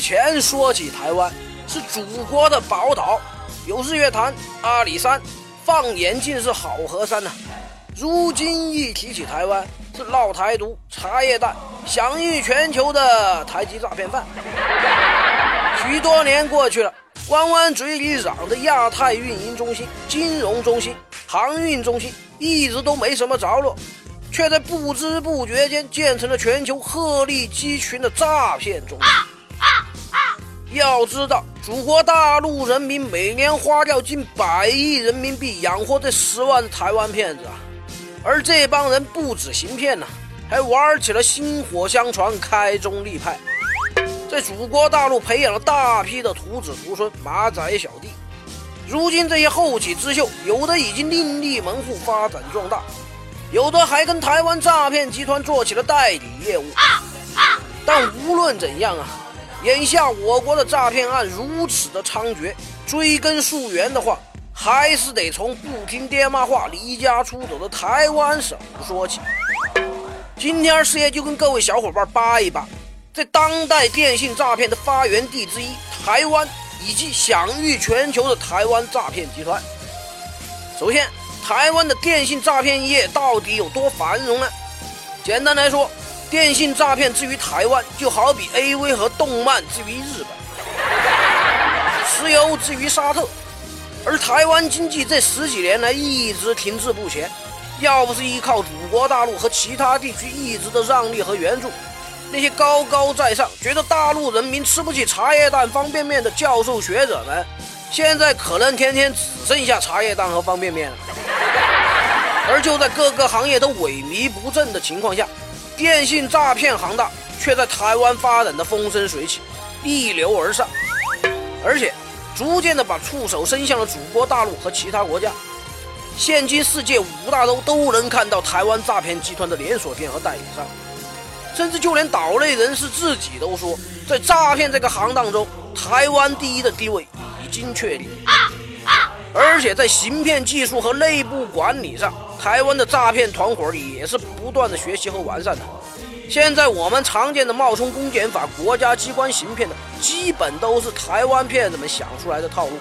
以前说起台湾是祖国的宝岛，有日月潭、阿里山，放眼尽是好河山呐。如今一提起台湾，是闹台独、茶叶蛋、享誉全球的台籍诈骗犯。许多年过去了，弯弯嘴里嚷的亚太运营中心、金融中心、航运中心，一直都没什么着落，却在不知不觉间建成了全球鹤立鸡群的诈骗中心。要知道，祖国大陆人民每年花掉近百亿人民币养活这十万台湾骗子啊！而这帮人不止行骗呐，还玩起了薪火相传、开宗立派，在祖国大陆培养了大批的徒子徒孙、马仔小弟。如今这些后起之秀，有的已经另立门户发展壮大，有的还跟台湾诈骗集团做起了代理业务。但无论怎样啊！眼下我国的诈骗案如此的猖獗，追根溯源的话，还是得从不听爹妈话、离家出走的台湾省说起。今天师爷就跟各位小伙伴扒一扒，在当代电信诈骗的发源地之一台湾，以及享誉全球的台湾诈骗集团。首先，台湾的电信诈骗业到底有多繁荣呢？简单来说。电信诈骗至于台湾，就好比 AV 和动漫至于日本，石油至于沙特，而台湾经济这十几年来一直停滞不前，要不是依靠祖国大陆和其他地区一直的让利和援助，那些高高在上觉得大陆人民吃不起茶叶蛋方便面的教授学者们，现在可能天天只剩下茶叶蛋和方便面了。而就在各个行业都萎靡不振的情况下。电信诈骗行当却在台湾发展的风生水起，逆流而上，而且逐渐的把触手伸向了祖国大陆和其他国家。现今世界五大洲都能看到台湾诈骗集团的连锁店和代理商，甚至就连岛内人士自己都说，在诈骗这个行当中，台湾第一的地位已经确立。而且在行骗技术和内部管理上。台湾的诈骗团伙也是不断的学习和完善的。现在我们常见的冒充公检法国家机关行骗的，基本都是台湾骗子们想出来的套路，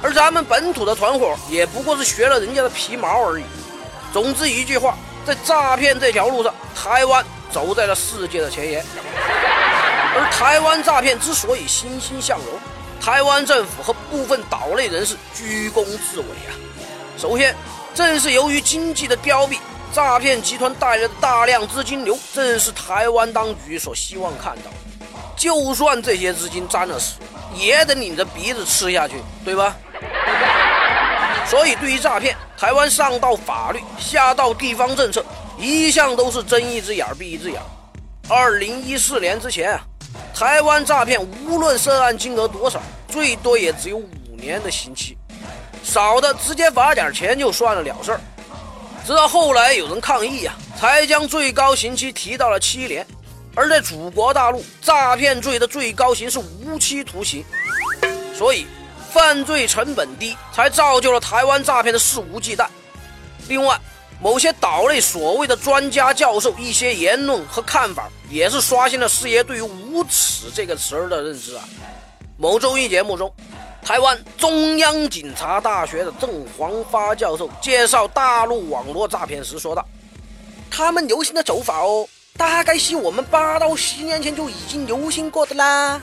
而咱们本土的团伙也不过是学了人家的皮毛而已。总之一句话，在诈骗这条路上，台湾走在了世界的前沿。而台湾诈骗之所以欣欣向荣，台湾政府和部分岛内人士居功至伟啊。首先。正是由于经济的凋敝，诈骗集团带来的大量资金流，正是台湾当局所希望看到。就算这些资金沾了屎，也得拧着鼻子吃下去，对吧？所以，对于诈骗，台湾上到法律，下到地方政策，一向都是睁一只眼闭一只眼。二零一四年之前啊，台湾诈骗无论涉案金额多少，最多也只有五年的刑期。少的直接罚点钱就算了了事儿，直到后来有人抗议呀，才将最高刑期提到了七年。而在祖国大陆，诈骗罪的最高刑是无期徒刑，所以犯罪成本低，才造就了台湾诈骗的肆无忌惮。另外，某些岛内所谓的专家教授一些言论和看法，也是刷新了师爷对于“无耻”这个词儿的认知啊。某综艺节目中。台湾中央警察大学的郑黄发教授介绍大陆网络诈骗时说道：“他们流行的走法哦，大概是我们八到十年前就已经流行过的啦。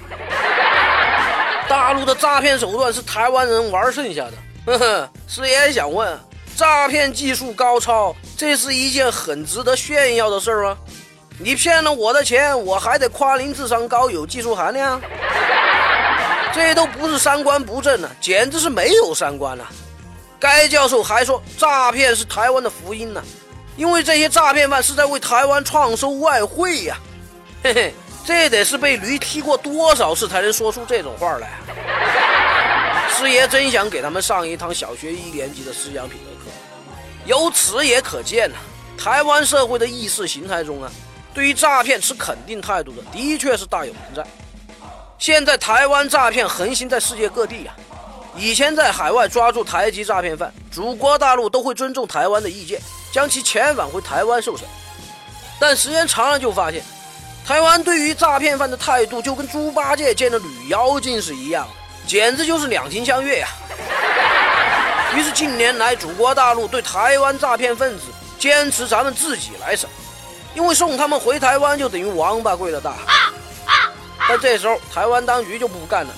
大陆的诈骗手段是台湾人玩剩下的。呵呵，师爷想问，诈骗技术高超，这是一件很值得炫耀的事儿吗？你骗了我的钱，我还得夸您智商高，有技术含量。”这都不是三观不正了，简直是没有三观了。该教授还说，诈骗是台湾的福音呢，因为这些诈骗犯是在为台湾创收外汇呀。嘿嘿，这得是被驴踢过多少次才能说出这种话来？师爷真想给他们上一堂小学一年级的思想品德课。由此也可见呢，台湾社会的意识形态中啊，对于诈骗持肯定态度的，的确是大有人在。现在台湾诈骗横行在世界各地呀。以前在海外抓住台籍诈骗犯，祖国大陆都会尊重台湾的意见，将其遣返回台湾受审。但时间长了就发现，台湾对于诈骗犯的态度就跟猪八戒见了女妖精是一样，简直就是两情相悦呀。于是近年来，祖国大陆对台湾诈骗分子坚持咱们自己来审，因为送他们回台湾就等于王八跪了大。但这时候台湾当局就不干了，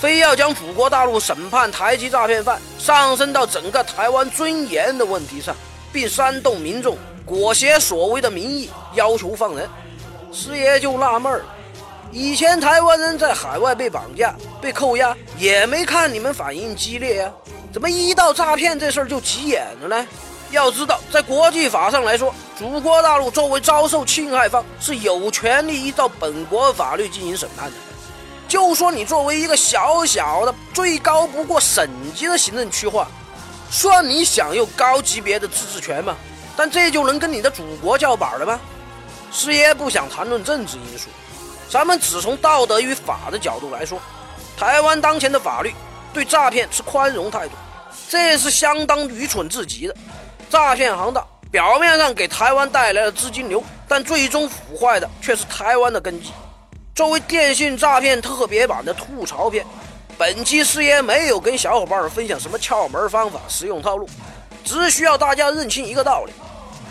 非要将祖国大陆审判台籍诈骗犯上升到整个台湾尊严的问题上，并煽动民众裹挟所谓的民意要求放人。师爷就纳闷了，以前台湾人在海外被绑架、被扣押，也没看你们反应激烈呀，怎么一到诈骗这事儿就急眼了呢？要知道，在国际法上来说，祖国大陆作为遭受侵害方，是有权利依照本国法律进行审判的。就说你作为一个小小的、最高不过省级的行政区划，算你享有高级别的自治权吗？但这就能跟你的祖国叫板了吗？师爷不想谈论政治因素，咱们只从道德与法的角度来说，台湾当前的法律对诈骗是宽容态度，这是相当愚蠢至极的。诈骗行当表面上给台湾带来了资金流，但最终腐坏的却是台湾的根基。作为电信诈骗特别版的吐槽片，本期师爷没有跟小伙伴分享什么窍门方法、实用套路，只需要大家认清一个道理。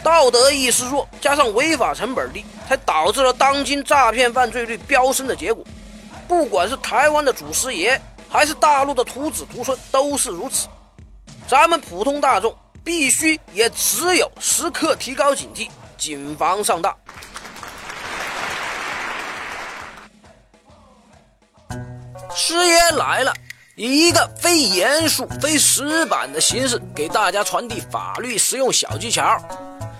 道德意识弱，加上违法成本低，才导致了当今诈骗犯罪率飙升的结果。不管是台湾的祖师爷，还是大陆的徒子徒孙，都是如此。咱们普通大众必须也只有时刻提高警惕，谨防上当。师爷来了，以一个非严肃、非死板的形式，给大家传递法律实用小技巧。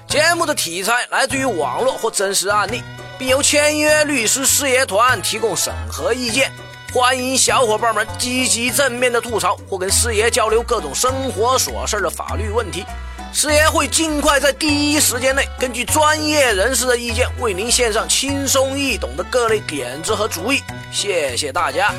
节目的题材来自于网络或真实案例，并由签约律师师爷团提供审核意见。欢迎小伙伴们积极正面的吐槽或跟师爷交流各种生活琐事的法律问题，师爷会尽快在第一时间内根据专业人士的意见，为您献上轻松易懂的各类点子和主意。谢谢大家。